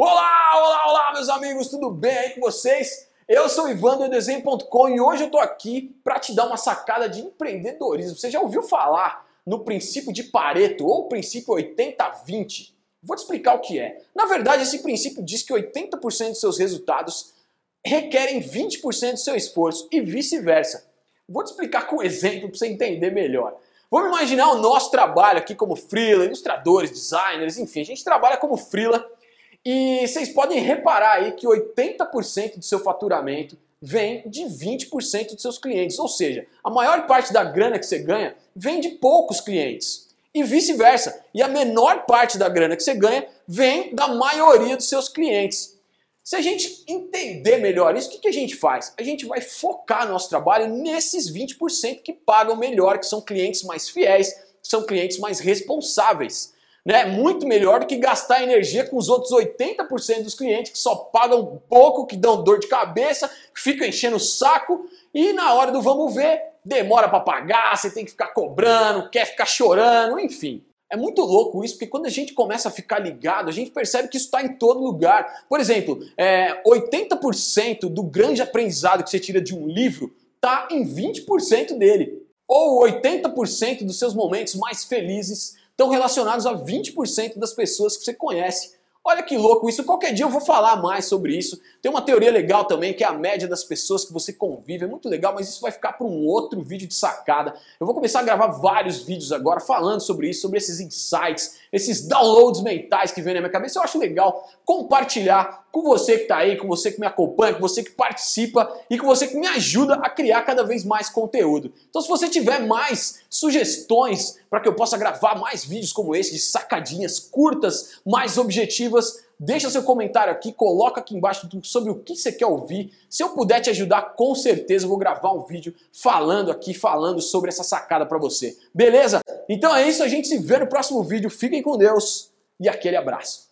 Olá, olá, olá, meus amigos, tudo bem aí com vocês? Eu sou o Ivan do Desenho.com e hoje eu tô aqui para te dar uma sacada de empreendedorismo. Você já ouviu falar no princípio de Pareto ou princípio 80-20? Vou te explicar o que é. Na verdade, esse princípio diz que 80% dos seus resultados requerem 20% do seu esforço e vice-versa. Vou te explicar com um exemplo para você entender melhor. Vamos imaginar o nosso trabalho aqui como freela, ilustradores, designers, enfim, a gente trabalha como freela e vocês podem reparar aí que 80% do seu faturamento vem de 20% dos seus clientes. Ou seja, a maior parte da grana que você ganha vem de poucos clientes. E vice-versa. E a menor parte da grana que você ganha vem da maioria dos seus clientes. Se a gente entender melhor isso, o que, a gente faz? A gente vai focar nosso trabalho nesses 20% que pagam melhor, que são clientes mais fiéis, que são clientes mais responsáveis né? Muito melhor do que gastar energia com os outros 80% dos clientes que só pagam pouco, que dão dor de cabeça, ficam enchendo o saco e na hora do vamos ver, demora para pagar, você tem que ficar cobrando, quer ficar chorando, enfim. É muito louco isso, porque quando a gente começa a ficar ligado, a gente percebe que isso está em todo lugar. Por exemplo, é, 80% do grande aprendizado que você tira de um livro está em 20% dele. Ou 80% dos seus momentos mais felizes estão relacionados a 20% das pessoas que você conhece. Olha que louco isso, qualquer dia eu vou falar mais sobre isso. Tem uma teoria legal também, que é a média das pessoas que você convive. É muito legal, mas isso vai ficar para um outro vídeo de sacada. Eu vou começar a gravar vários vídeos agora falando sobre isso, sobre esses insights, esses downloads mentais que vem na minha cabeça. Eu acho legal compartilhar com você que está aí, com você que me acompanha, com você que participa e com você que me ajuda a criar cada vez mais conteúdo. Então, se você tiver mais sugestões para que eu possa gravar mais vídeos como esse, de sacadinhas curtas, mais objetivas, Deixa seu comentário aqui, coloca aqui embaixo sobre o que você quer ouvir. Se eu puder te ajudar, com certeza eu vou gravar um vídeo falando aqui, falando sobre essa sacada para você. Beleza? Então é isso, a gente se vê no próximo vídeo. Fiquem com Deus e aquele abraço.